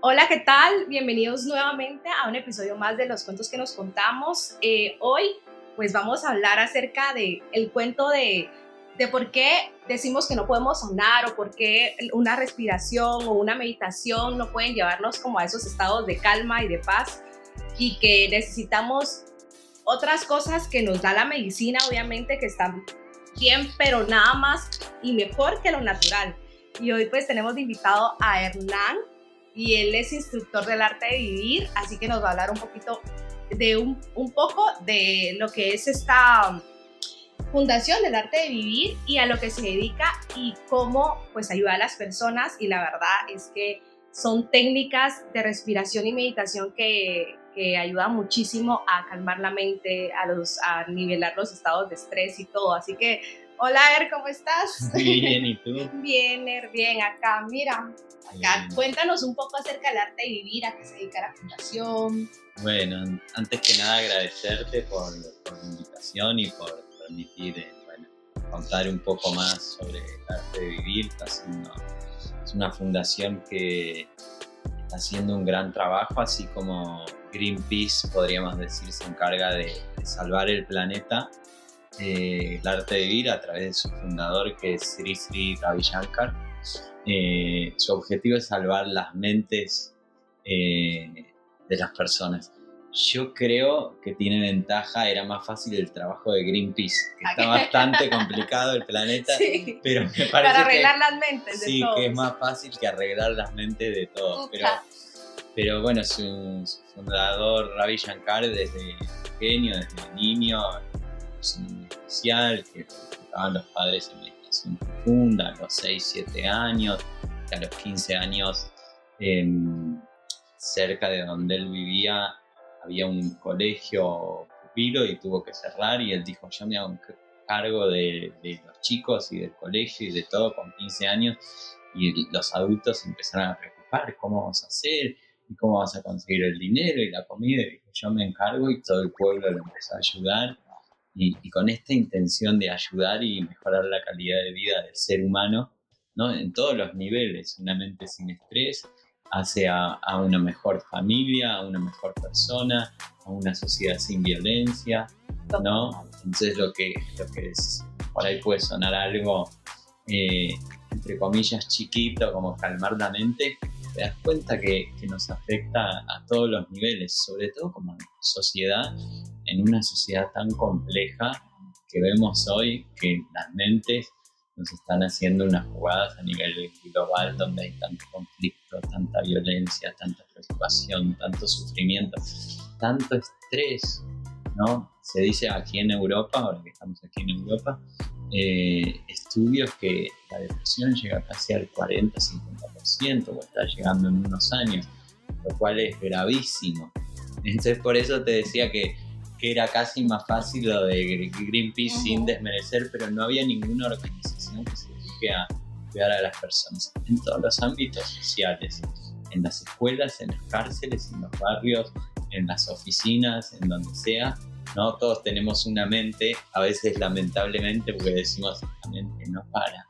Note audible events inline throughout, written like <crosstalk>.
Hola, ¿qué tal? Bienvenidos nuevamente a un episodio más de los cuentos que nos contamos. Eh, hoy, pues vamos a hablar acerca de el cuento de, de por qué decimos que no podemos sonar o por qué una respiración o una meditación no pueden llevarnos como a esos estados de calma y de paz y que necesitamos otras cosas que nos da la medicina, obviamente, que están bien, pero nada más y mejor que lo natural. Y hoy pues tenemos invitado a Hernán, y él es instructor del arte de vivir, así que nos va a hablar un poquito de un, un poco de lo que es esta fundación del arte de vivir y a lo que se dedica y cómo pues ayuda a las personas y la verdad es que son técnicas de respiración y meditación que, que ayudan muchísimo a calmar la mente, a, los, a nivelar los estados de estrés y todo. Así que, hola Er, ¿cómo estás? Bien, ¿y tú? <laughs> Bien, Er, bien, acá, mira, cuéntanos un poco acerca del arte de vivir, a qué se dedica la fundación. Bueno, antes que nada agradecerte por, la invitación y por permitir eh, contar un poco más sobre el arte de vivir. es una fundación que está haciendo un gran trabajo, así como Greenpeace, podríamos decir, se encarga de, salvar el planeta. Eh, el arte de vivir a través de su fundador que es Sri Sri Ravi Shankar eh, su objetivo es salvar las mentes eh, de las personas. Yo creo que tiene ventaja, era más fácil el trabajo de Greenpeace, que está bastante complicado el planeta, <laughs> pero me parece Para arreglar las mentes de sí, que es más fácil que arreglar las mentes de todos. Pero, pero bueno, su, fundador Ravi Shankar desde pequeño, desde niño, es un que estaban los padres en profunda a los 6, 7 años, a los 15 años, em, cerca de donde él vivía, había un colegio pupilo y tuvo que cerrar y él dijo, yo me hago cargo de, los chicos y del colegio y de todo con 15 años y los adultos empezaron a preocupar, ¿cómo vamos a hacer? ¿Y cómo vas a conseguir el dinero y la comida? Y yo me encargo y todo el pueblo lo empezó a ayudar y, con esta intención de ayudar y mejorar la calidad de vida del ser humano, ¿no? En todos los niveles, una mente sin estrés hace a, una mejor familia, a una mejor persona, a una sociedad sin violencia, ¿no? Entonces lo que, lo que es, por ahí puede sonar algo, eh, entre comillas, chiquito, como calmar la mente, te das cuenta que, que, nos afecta a todos los niveles, sobre todo como sociedad en una sociedad tan compleja que vemos hoy que las mentes nos están haciendo unas jugadas a nivel global donde hay tanto conflicto, tanta violencia, tanta preocupación, tanto sufrimiento, tanto estrés, ¿no? Se dice aquí en Europa, ahora que estamos aquí en Europa, eh, estudios que la depresión llega casi al 40-50% o está llegando en unos años, lo cual es gravísimo. Entonces por eso te decía que que era casi más fácil lo de Greenpeace sin desmerecer, pero no había ninguna organización que se dedique a cuidar a las personas en todos los ámbitos sociales, en las escuelas, en las cárceles, en los barrios, en las oficinas, en donde sea. ¿no? Todos tenemos una mente, a veces lamentablemente, porque decimos la mente no para,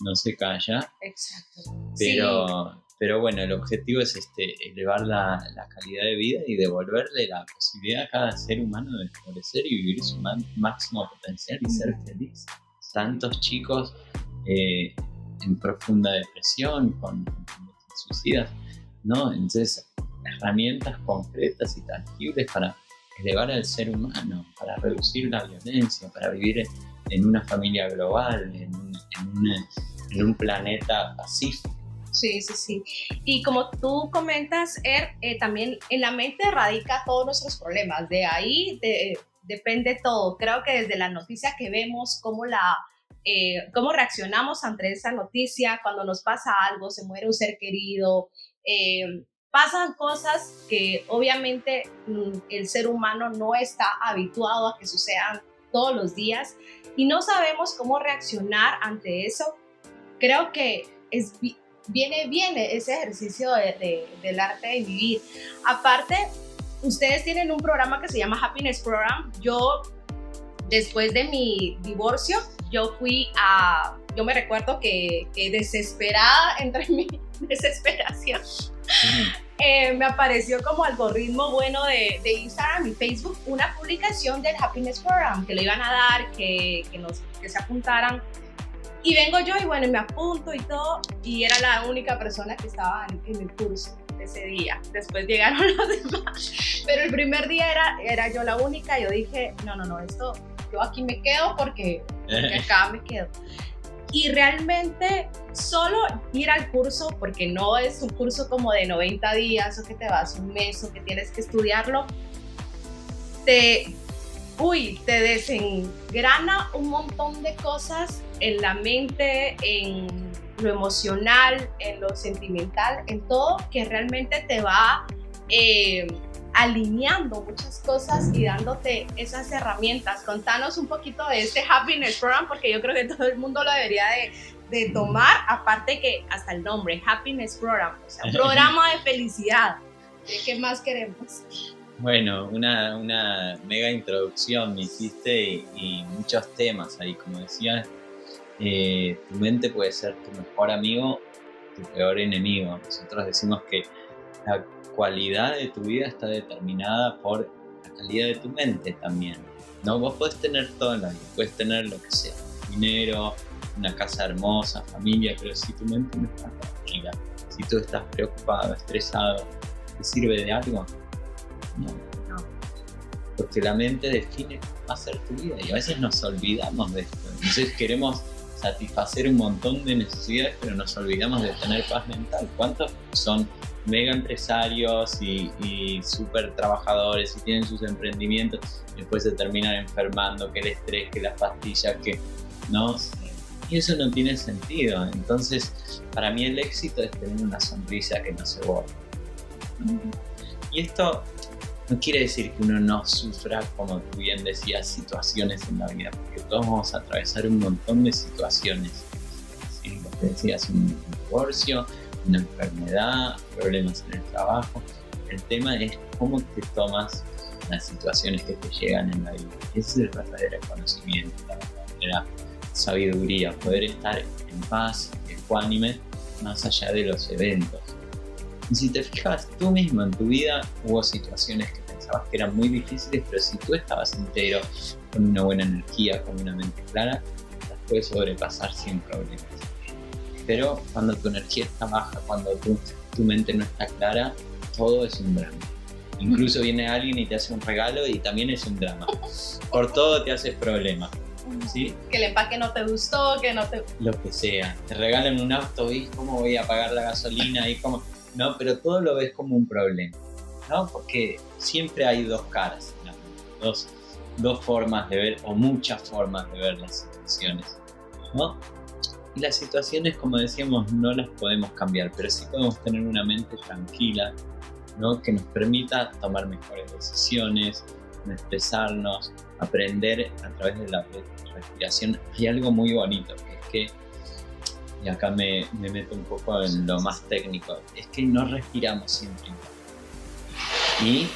no se calla. Exacto. Pero, pero bueno, el objetivo es este, elevar la, calidad de vida y devolverle la posibilidad a cada ser humano de florecer y vivir su máximo potencial y ser feliz. Tantos chicos eh, en profunda depresión, con, suicidas, ¿no? Entonces, herramientas concretas y tangibles para elevar al ser humano, para reducir la violencia, para vivir en una familia global, en en un planeta pacífico Sí, sí, sí. Y como tú comentas, Er, eh, también en la mente radica todos nuestros problemas. De ahí depende todo. Creo que desde la noticia que vemos, cómo la, eh, cómo reaccionamos ante esa noticia, cuando nos pasa algo, se muere un ser querido, eh, pasan cosas que obviamente mm, el ser humano no está habituado a que sucedan todos los días y no sabemos cómo reaccionar ante eso. Creo que es, viene bien ese ejercicio de, del arte de vivir. Aparte, ustedes tienen un programa que se llama Happiness Program. Yo, después de mi divorcio, yo fui a, yo me recuerdo que, que desesperada <laughs> entre mi desesperación, Eh, me apareció como algoritmo bueno de, de, Instagram y Facebook una publicación del Happiness Program que le iban a dar, que, que, nos, que se apuntaran. Y vengo yo y bueno, me apunto y todo, y era la única persona que estaba en, el curso ese día. Después llegaron <laughs> los demás. Pero el primer día era, era yo la única. Yo dije, no, no, no, esto, yo aquí me quedo porque, porque acá me quedo. Y realmente solo ir al curso, porque no es un curso como de 90 días o que te vas un mes o que tienes que estudiarlo, te, uy, te desengrana un montón de cosas en la mente, en lo emocional, en lo sentimental, en todo, que realmente te va eh, alineando muchas cosas y dándote esas herramientas. Contanos un poquito de este Happiness Program, porque yo creo que todo el mundo lo debería de, de tomar, aparte que hasta el nombre, Happiness Program, o sea, <laughs> programa de felicidad. ¿Qué más queremos? Bueno, una, mega introducción me hiciste y, muchos temas ahí, como decías, eh, tu mente puede ser tu mejor amigo, tu peor enemigo. Nosotros decimos que la cualidad de tu vida está determinada por la calidad de tu mente también. ¿no? Vos podés tener todo en la vida, puedes tener lo que sea, dinero, una casa hermosa, familia, pero si tu mente no está tranquila, si tú estás preocupado, estresado, ¿te sirve de algo? No. no. Porque la mente define cómo va a ser tu vida y a veces nos olvidamos de esto. Entonces queremos satisfacer un montón de necesidades, pero nos olvidamos de tener paz mental. ¿Cuántos son mega empresarios y, y super trabajadores y tienen sus emprendimientos y después se terminan enfermando, que el estrés, que las pastillas, que no y eso no tiene sentido. Entonces, para mí el éxito es tener una sonrisa que no se borra. Y esto no quiere decir que uno no sufra, como tú bien decías, situaciones en la vida, porque todos vamos a atravesar un montón de situaciones. ¿sí? Decías, un divorcio, una enfermedad, problemas en el trabajo. El tema es cómo te tomas las situaciones que te llegan en la vida. Ese es el verdadero conocimiento, la verdadera sabiduría, poder estar en paz, ecuánime, más allá de los eventos. Y si te fijas, tú mismo en tu vida hubo situaciones que pensabas que eran muy difíciles, pero si tú estabas entero, con una buena energía, con una mente clara, las puedes sobrepasar sin problemas. Pero cuando tu energía está baja, cuando tu, tu mente no está clara, todo es un drama. Incluso viene alguien y te hace un regalo y también es un drama. Por todo te haces problema. ¿sí? Que el empaque no te gustó, que no te... Lo que sea. Te regalan un auto y cómo voy a pagar la gasolina y cómo... ¿no? Pero todo lo ves como un problema, ¿no? Porque siempre hay dos caras, dos, dos formas de ver o muchas formas de ver las situaciones, ¿no? Y las situaciones, como decíamos, no las podemos cambiar, pero sí podemos tener una mente tranquila, ¿no? Que nos permita tomar mejores decisiones, expresarnos, aprender a través de la respiración. Hay algo muy bonito, que es que y acá me, me, meto un poco en lo más técnico, es que no respiramos siempre. Y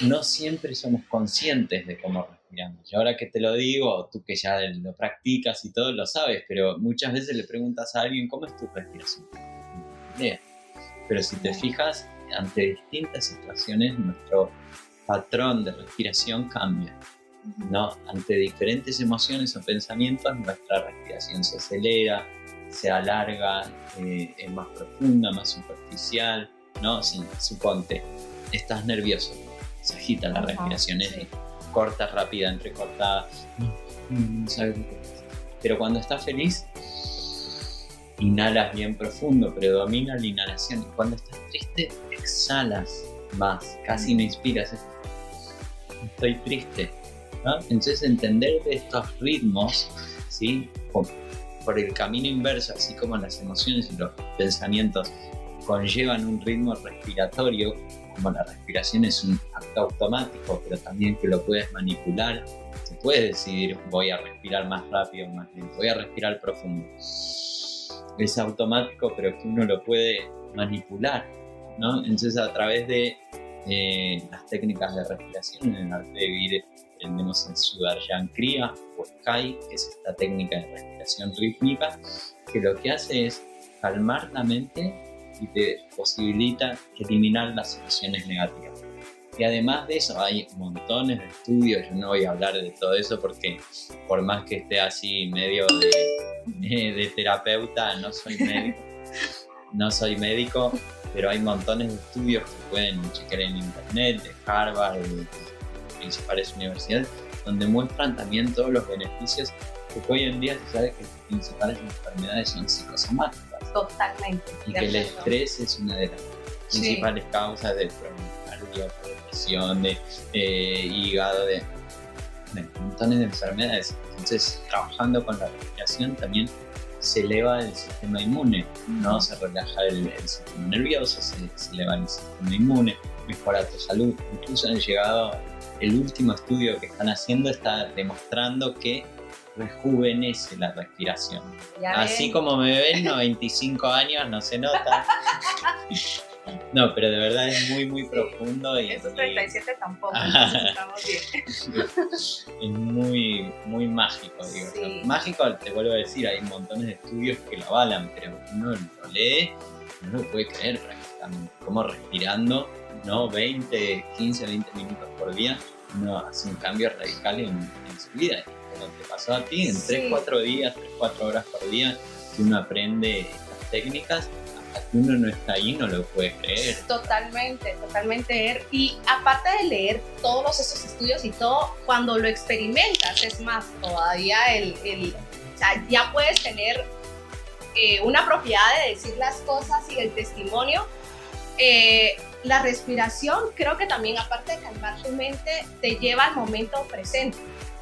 no siempre somos conscientes de cómo respiramos. Y ahora que te lo digo, tú que ya lo practicas y todo lo sabes, pero muchas veces le preguntas a alguien cómo es tu respiración. Pero si te fijas, ante distintas situaciones, nuestro patrón de respiración cambia. ¿no? Ante diferentes emociones o pensamientos, nuestra respiración se acelera, se alarga, eh, es más profunda, más superficial, ¿no? Si, suponte, estás nervioso, se agita la respiración, es corta, rápida, entrecortada, mm, pero cuando estás feliz, inhalas bien profundo, predomina la inhalación, y cuando estás triste, exhalas más, casi no inspiras, estoy triste, Entonces entender de estos ritmos, ¿sí? Por el camino inverso, así como las emociones y los pensamientos conllevan un ritmo respiratorio, como la respiración es un acto automático, pero también que lo puedes manipular, se puede decidir voy a respirar más rápido, más lento, voy a respirar profundo. Es automático, pero que uno lo puede manipular, ¿no? Entonces a través de eh, las técnicas de respiración en el arte de vivir tenemos en Sudarshan Kriya o Sky, que es esta técnica de respiración rítmica, que lo que hace es calmar la mente y te posibilita eliminar las situaciones negativas. Y además de eso, hay montones de estudios. Yo no voy a hablar de todo eso porque, por más que esté así medio de, de terapeuta, no soy médico. <laughs> No soy médico, pero hay montones de estudios que pueden chequear en internet, de Harvard, de principales universidades, donde muestran también todos los beneficios, porque hoy en día se sabe que las principales enfermedades son psicosomáticas. Totalmente. Y que el estrés es una de las principales causas de problemas depresión, de eh, hígado, de, montones de enfermedades. Entonces, trabajando con la respiración también se eleva el sistema inmune, ¿no? Se relaja el, sistema nervioso, se, se, eleva el sistema inmune, mejora tu salud. Incluso han llegado, el último estudio que están haciendo está demostrando que rejuvenece la respiración. Así como me ven, 95 años, no se nota. No, pero de verdad es muy, muy profundo. Y Esos 37 tampoco, entonces estamos bien. Es muy, muy mágico, digo. Mágico, te vuelvo a decir, hay montones de estudios que lo avalan, pero uno lo lee, no lo puede creer prácticamente. Como respirando, ¿no? 20, 15, 20 minutos por día, uno hace un cambio radical en, en su vida. Como te pasó a ti, en 3, 4 días, 3, 4 horas por día, que uno aprende estas técnicas, uno no está ahí no lo puede creer. Totalmente, totalmente. Y aparte de leer todos esos estudios y todo, cuando lo experimentas, es más, todavía el, el o sea, ya puedes tener eh, una propiedad de decir las cosas y el testimonio. Eh, la respiración creo que también, aparte de calmar tu mente, te lleva al momento presente,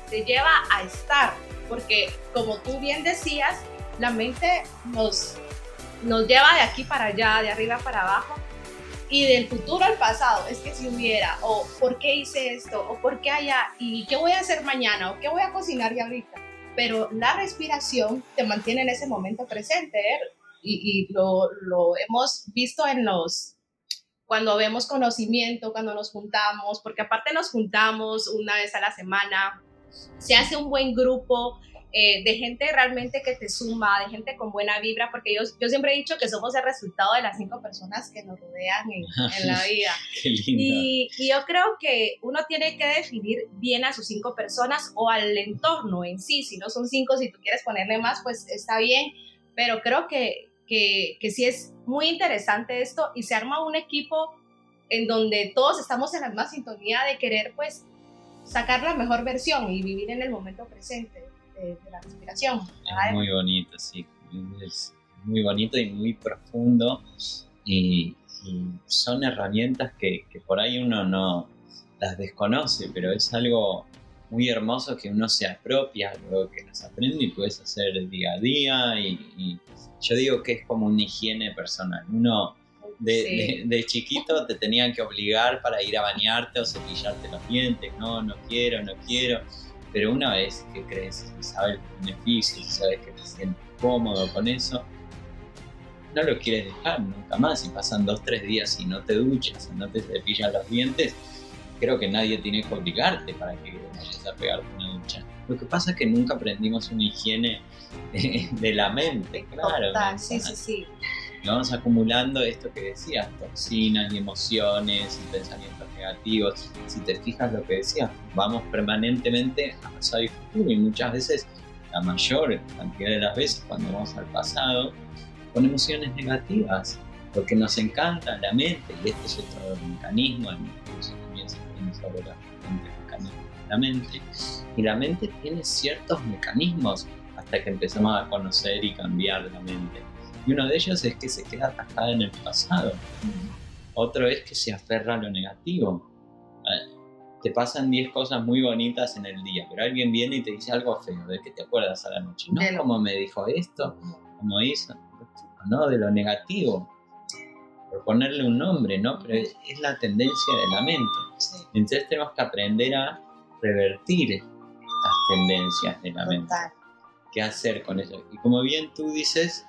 te lleva a estar, porque como tú bien decías, la mente nos nos lleva de aquí para allá, de arriba para abajo, y del futuro al pasado, es que si hubiera, o por qué hice esto, o por qué allá, y qué voy a hacer mañana, o qué voy a cocinar ya ahorita. Pero la respiración te mantiene en ese momento presente, ¿eh? y, y lo, lo, hemos visto en los, cuando vemos conocimiento, cuando nos juntamos, porque aparte nos juntamos una vez a la semana, se hace un buen grupo, eh, de gente realmente que te suma, de gente con buena vibra, porque yo, yo siempre he dicho que somos el resultado de las cinco personas que nos rodean en, en la <laughs> vida. Qué lindo. Y, y, yo creo que uno tiene que definir bien a sus cinco personas o al entorno en sí, si no son cinco, si tú quieres ponerle más, pues está bien, pero creo que, que, que sí es muy interesante esto y se arma un equipo en donde todos estamos en la misma sintonía de querer pues sacar la mejor versión y vivir en el momento presente de, la respiración. Es muy bonito, sí. Es muy bonito y muy profundo. Y, son herramientas que, por ahí uno no las desconoce, pero es algo muy hermoso que uno se apropia, luego que las aprende y puedes hacer día a día. Y, y yo digo que es como una higiene personal. Uno de, sí. de, de, chiquito te tenían que obligar para ir a bañarte o cepillarte los dientes. No, no quiero, no quiero. Pero una vez que crees y sabes los beneficios, y sabes que te sientes cómodo con eso, no lo quieres dejar nunca más. Y pasan dos, tres días y no te duchas, y no te cepillas los dientes, creo que nadie tiene que obligarte para que vayas a pegarte una ducha. Lo que pasa es que nunca aprendimos una higiene <laughs> de la mente, claro. Total, sí, sí, sí. Y vamos acumulando esto que decías, toxinas y emociones y pensamientos negativos. Si te fijas lo que decías, vamos permanentemente a pasado y futuro y muchas veces, la mayor cantidad de las veces cuando vamos al pasado, con emociones negativas, porque nos encanta la mente y este es otro mecanismo, incluso mecanismos de la mente, y la mente tiene ciertos mecanismos hasta que empezamos a conocer y cambiar la mente. Y uno de ellos es que se queda atascada en el pasado. Otro es que se aferra a lo negativo. Te pasan 10 cosas muy bonitas en el día, pero alguien viene y te dice algo feo. ¿De qué te acuerdas a la noche? No, como me dijo esto, como hizo, no, de lo negativo. Por ponerle un nombre, ¿no? Pero es, es la tendencia de la mente. Sí. Entonces tenemos que aprender a revertir estas tendencias de la mente. ¿Qué hacer con eso? Y como bien tú dices,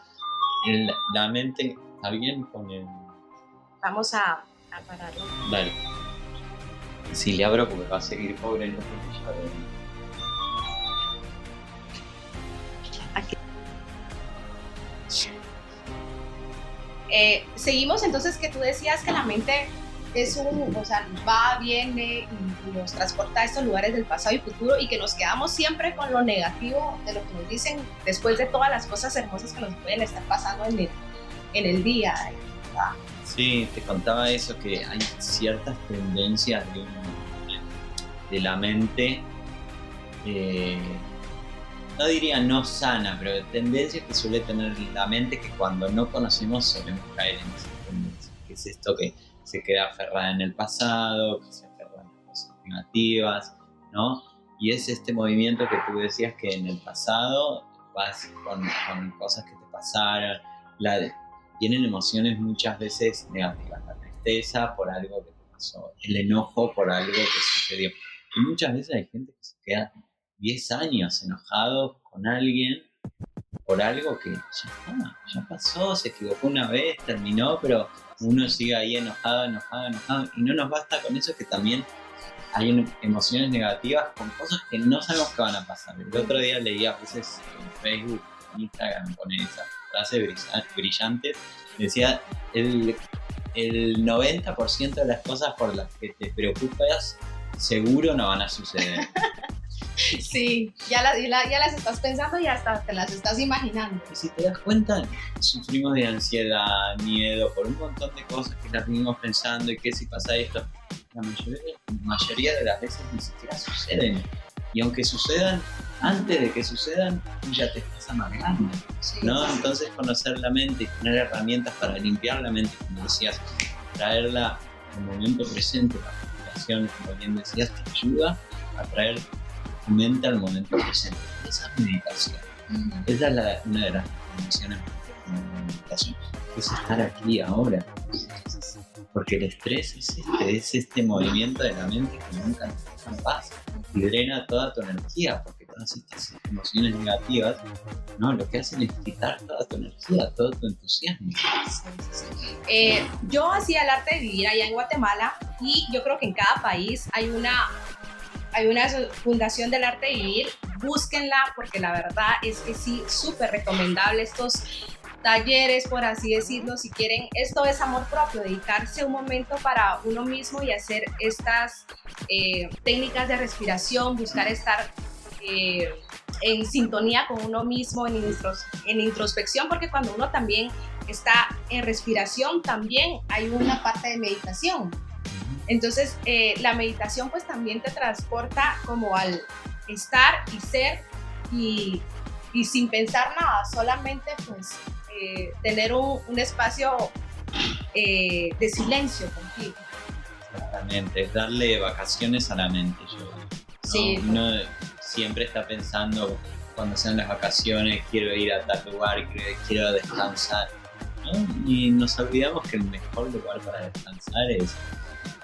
el, la mente está bien con el... Vamos a, a pararlo. Dale. Sí, le abro porque va a seguir pobre de... Aquí. Eh, seguimos entonces que tú decías que la mente es un, o sea, va, viene y, nos transporta a estos lugares del pasado y futuro y que nos quedamos siempre con lo negativo de lo que nos dicen después de todas las cosas hermosas que nos pueden estar pasando en el, en el día. Sí, te contaba eso, que hay ciertas tendencias de, la mente, eh, no diría no sana, pero tendencias que suele tener la mente que cuando no conocemos solemos caer en esas tendencias, que es esto que se queda aferrada en el pasado, que se aferra en cosas negativas, ¿no? Y es este movimiento que tú decías que en el pasado vas con, cosas que te pasaron, la, tienen emociones muchas veces negativas, la tristeza por algo que te pasó, el enojo por algo que sucedió. Y muchas veces hay gente que se queda 10 años enojado con alguien por algo que ya ya pasó, se equivocó una vez, terminó, pero uno sigue ahí enojado, enojado, enojado, y no nos basta con eso que también hay emociones negativas con cosas que no sabemos que van a pasar. El otro día leía a veces en Facebook, en Instagram, con esa frase brillante, decía, el, el 90% de las cosas por las que te preocupas seguro no van a suceder. <laughs> Sí, ya, ya las estás pensando y hasta te las estás imaginando. Y si te das cuenta, sufrimos de ansiedad, miedo, por un montón de cosas que las venimos pensando y que si pasa esto, la mayoría, de las veces ni siquiera suceden. Y aunque sucedan, antes de que sucedan, ya te estás amargando. ¿no? Entonces conocer la mente y tener herramientas para limpiar la mente, como decías, traerla al momento presente, la respiración, como bien decías, te ayuda a traer mente al momento presente. Esa es meditación. Esa es la, una de las definiciones de meditación. Es estar aquí ahora. Porque el estrés es este, es este movimiento de la mente que nunca está en paz y drena toda tu energía, porque todas estas emociones negativas, ¿no? Lo que hacen es quitar toda tu energía, todo tu entusiasmo. Eh, yo hacía el arte de vivir allá en Guatemala y yo creo que en cada país hay una hay una fundación del arte de vivir, búsquenla porque la verdad es que sí, súper recomendable estos talleres, por así decirlo, si quieren, esto es amor propio, dedicarse un momento para uno mismo y hacer estas eh, técnicas de respiración, buscar estar eh, en sintonía con uno mismo, en, en introspección, porque cuando uno también está en respiración, también hay una parte de meditación. Entonces, eh, la meditación pues también te transporta como al estar y ser y, sin pensar nada, solamente pues eh, tener un, espacio eh, de silencio contigo. Exactamente, es darle vacaciones a la mente. Yo, sí. Uno siempre está pensando cuando sean las vacaciones, quiero ir a tal lugar, quiero, descansar. Y nos olvidamos que el mejor lugar para descansar es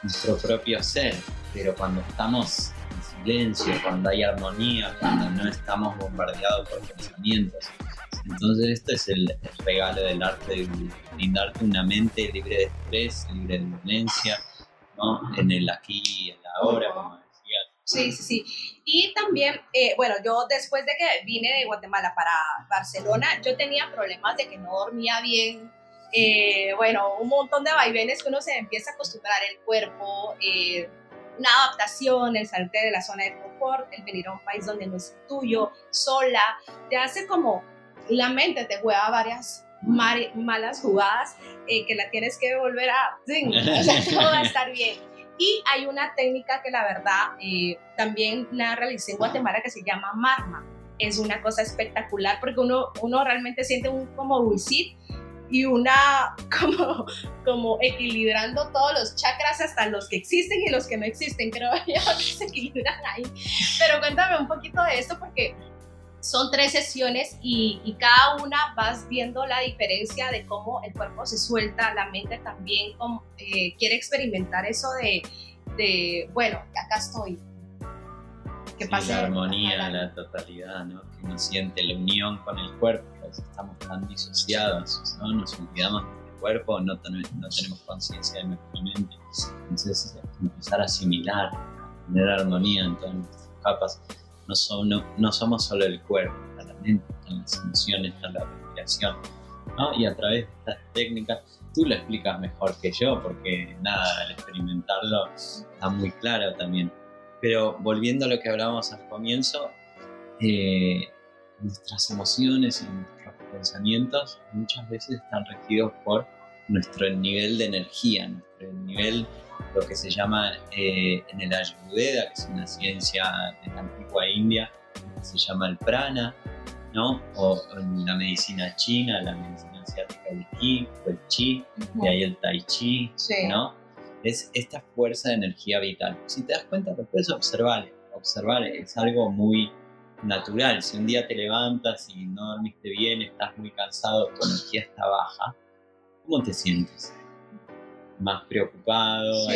nuestro propio ser, pero cuando estamos en silencio, cuando hay armonía, cuando no estamos bombardeados por pensamientos. Entonces esto es el, regalo del arte, de brindarte una mente libre de estrés, libre de violencia, ¿no? en el aquí en la ahora, como decía. Sí, sí, sí. Y también, eh, bueno, yo después de que vine de Guatemala para Barcelona, yo tenía problemas de que no dormía bien, eh, bueno, un montón de vaivenes que uno se empieza a acostumbrar el cuerpo, eh, una adaptación, el salte de la zona de confort, el venir a un país donde no es tuyo, sola, te hace como la mente te juega varias malas jugadas eh, que la tienes que volver a, <laughs> todo va a estar bien. Y hay una técnica que la verdad también la realicé en Guatemala que se llama Marma. Es una cosa espectacular porque uno, uno realmente siente un como buisit y una <laughs> como, como equilibrando todos los chakras hasta los que existen y los que no existen, creo yo que se equilibran ahí. Pero cuéntame un poquito de esto porque son tres sesiones y, y, cada una vas viendo la diferencia de cómo el cuerpo se suelta, la mente también eh, quiere experimentar eso de, de, bueno, acá estoy, la armonía, la totalidad, ¿no? que uno siente la unión con el cuerpo, a veces estamos tan disociados, ¿no? nos olvidamos del cuerpo, no, no tenemos conciencia de nuestra mente. Entonces, empezar a asimilar, tener armonía en todas nuestras capas. No, no, no somos solo el cuerpo, está la mente, están las emociones, está la respiración, ¿no? Y a través de estas técnicas, tú lo explicas mejor que yo, porque nada, al experimentarlo está muy claro también. Pero volviendo a lo que hablábamos al comienzo, eh, nuestras emociones y nuestros pensamientos muchas veces están regidos por nuestro nivel de energía, nuestro nivel, lo que se llama eh, en el Ayurveda, que es una ciencia de la antigua India, que se llama el prana, ¿no? O en la medicina china, la medicina asiática, el ki o el chi, y ahí el tai chi, ¿no? Es esta fuerza de energía vital. Si te das cuenta, lo puedes observar, observar, es algo muy natural. Si un día te levantas y no dormiste bien, estás muy cansado, tu energía está baja, ¿cómo te sientes? Más preocupado,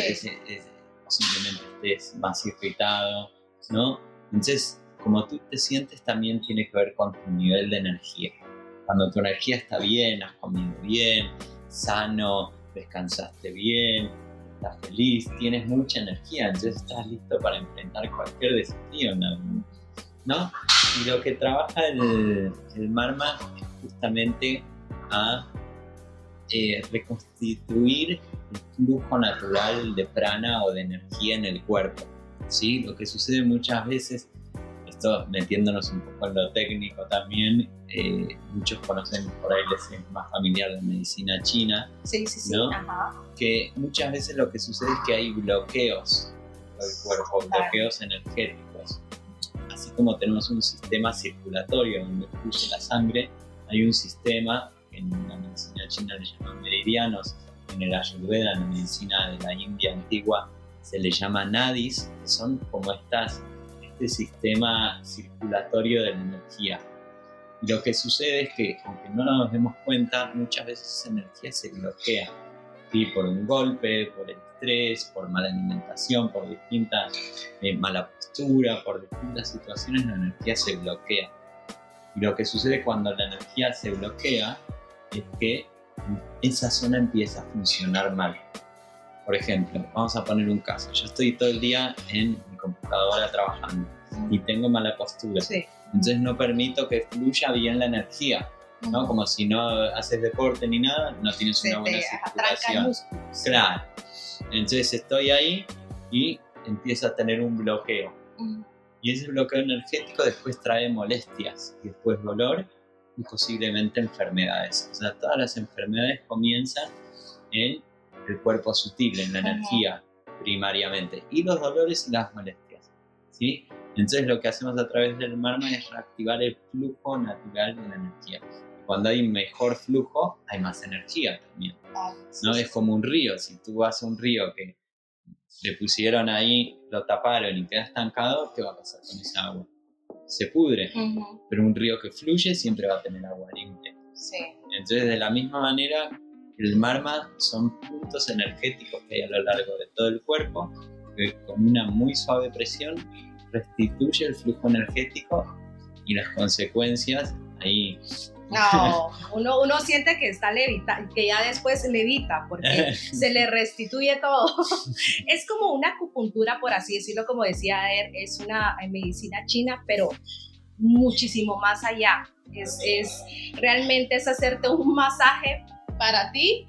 simplemente estés más irritado, ¿no? Entonces, como tú te sientes también tiene que ver con tu nivel de energía. Cuando tu energía está bien, has comido bien, sano, descansaste bien, feliz, tienes mucha energía, entonces estás listo para enfrentar cualquier desafío, ¿no? Y lo que trabaja el, el Marma es justamente a eh, reconstituir el flujo natural de prana o de energía en el cuerpo. ¿sí? Lo que sucede muchas veces metiéndonos un poco en lo técnico también, eh, muchos conocen por ahí les es más familiar de medicina china, sí, sí, sí. que muchas veces lo que sucede es que hay bloqueos del cuerpo, bloqueos energéticos. Así como tenemos un sistema circulatorio donde fluye la sangre, hay un sistema que en la medicina china le llaman meridianos, en el Ayurveda, en la medicina de la India antigua, se le llama nadis, que son como estas este sistema circulatorio de la energía. lo que sucede es que, aunque no nos demos cuenta, muchas veces esa energía se bloquea. ¿sí? Por un golpe, por el estrés, por mala alimentación, por distintas eh, mala postura, por distintas situaciones, la energía se bloquea. Y lo que sucede cuando la energía se bloquea es que esa zona empieza a funcionar mal. Por ejemplo, vamos a poner un caso. Yo estoy todo el día en mi computadora trabajando y tengo mala postura. Entonces no permito que fluya bien la energía. ¿no? Como si no haces deporte ni nada, no tienes una buena circulación. Claro. Entonces estoy ahí y empiezo a tener un bloqueo. Y ese bloqueo energético después trae molestias y después dolor y posiblemente enfermedades. O sea, todas las enfermedades comienzan en el cuerpo sutil, en la energía primariamente, y los dolores y las molestias. ¿sí? Entonces lo que hacemos a través del marma es reactivar el flujo natural de la energía. Cuando hay mejor flujo, hay más energía también. ¿no? Es como un río, si tú vas a un río que le pusieron ahí, lo taparon y queda estancado, ¿qué va a pasar con esa agua? Se pudre. Pero un río que fluye siempre va a tener agua limpia. Sí. Entonces, de la misma manera, el marma son puntos energéticos que hay a lo largo de todo el cuerpo, que con una muy suave presión restituye el flujo energético y las consecuencias ahí. No, <laughs> uno, uno siente que está levita, que ya después levita, porque <laughs> se le restituye todo. <laughs> es como una acupuntura, por así decirlo, como decía Er, es una medicina china, pero muchísimo más allá. Es, es realmente es hacerte un masaje para ti,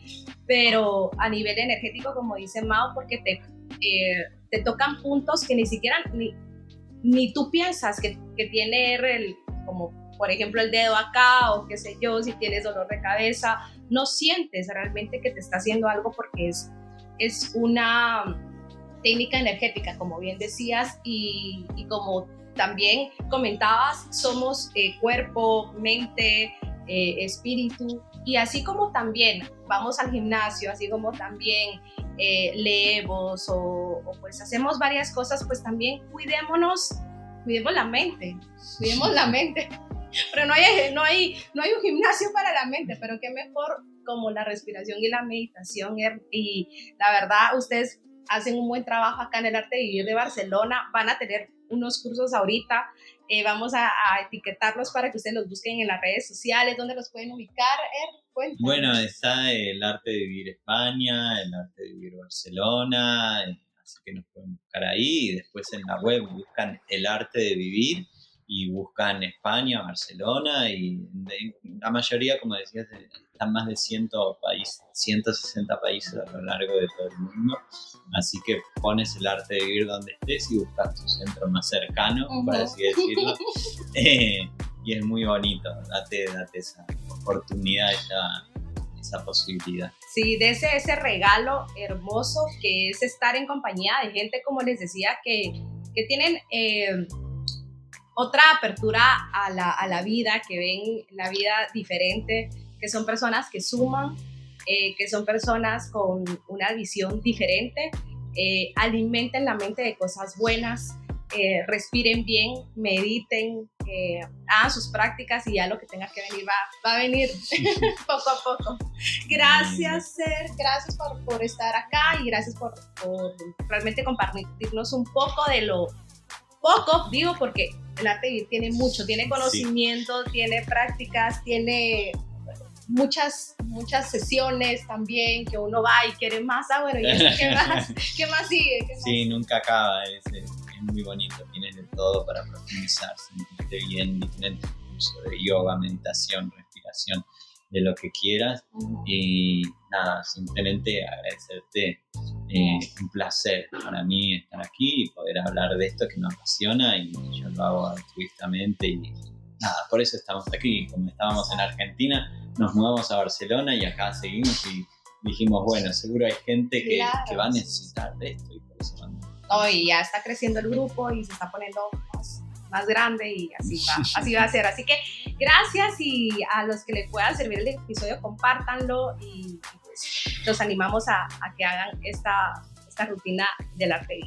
pero a nivel energético, como dice Mao, porque te, eh, te tocan puntos que ni siquiera ni, ni tú piensas que, que tiene el, como por ejemplo el dedo acá o qué sé yo, si tienes dolor de cabeza, no sientes realmente que te está haciendo algo porque es, es una técnica energética, como bien decías, y, y como también comentabas, somos eh, cuerpo, mente, eh, espíritu, y así como también vamos al gimnasio, así como también eh, leemos o, pues hacemos varias cosas, pues también cuidémonos, cuidemos la mente, cuidemos la mente. <laughs> Pero no hay, no, hay, no hay un gimnasio para la mente, pero qué mejor como la respiración y la meditación. Y la verdad, ustedes hacen un buen trabajo acá en el Arte de Vivir de Barcelona, van a tener unos cursos ahorita eh, vamos a, etiquetarlos para que ustedes los busquen en las redes sociales. ¿Dónde los pueden ubicar? Er, bueno, está el arte de vivir España, el arte de vivir Barcelona, eh, así que nos pueden buscar ahí. Y después en la web buscan el arte de vivir y buscan España, Barcelona y la mayoría, como decías, están más de 100 países, 160 países a lo largo de todo el mundo. Así que pones el arte de vivir donde estés y buscas tu centro más cercano, por así decirlo. <laughs> Eh, y es muy bonito, date, date esa oportunidad, esa, esa posibilidad. Sí, de ese, ese regalo hermoso que es estar en compañía de gente, como les decía, que, que tienen... Eh, otra apertura a la, a la, vida, que ven la vida diferente, que son personas que suman, eh, que son personas con una visión diferente, eh, alimenten la mente de cosas buenas, eh, respiren bien, mediten, hagan sus prácticas y ya lo que tenga que venir va, va a venir <laughs> poco a poco. Gracias, Ser, gracias por, por, estar acá y gracias por, por realmente compartirnos un poco de lo poco, digo porque el arte tiene mucho, tiene conocimiento, tiene prácticas, tiene muchas, muchas sesiones también que uno va y quiere más, ah, bueno, ¿y qué <laughs> más? ¿Qué más sigue? sí, nunca acaba, es, muy bonito, tienes de todo para profundizar, sentirte bien, diferentes cursos de yoga, meditación, respiración, de lo que quieras. Y nada, simplemente agradecerte, eh, un placer para mí estar aquí y poder hablar de esto que me apasiona y yo lo hago altruistamente y nada, por eso estamos aquí, como estábamos en Argentina, nos mudamos a Barcelona y acá seguimos y dijimos, bueno, seguro hay gente que, que va a necesitar de esto y por eso no, y ya está creciendo el grupo y se está poniendo más, grande y así va, <laughs> así va a ser. Así que gracias y a los que les pueda servir el episodio, compártanlo y, pues los animamos a, que hagan esta, esta rutina del arte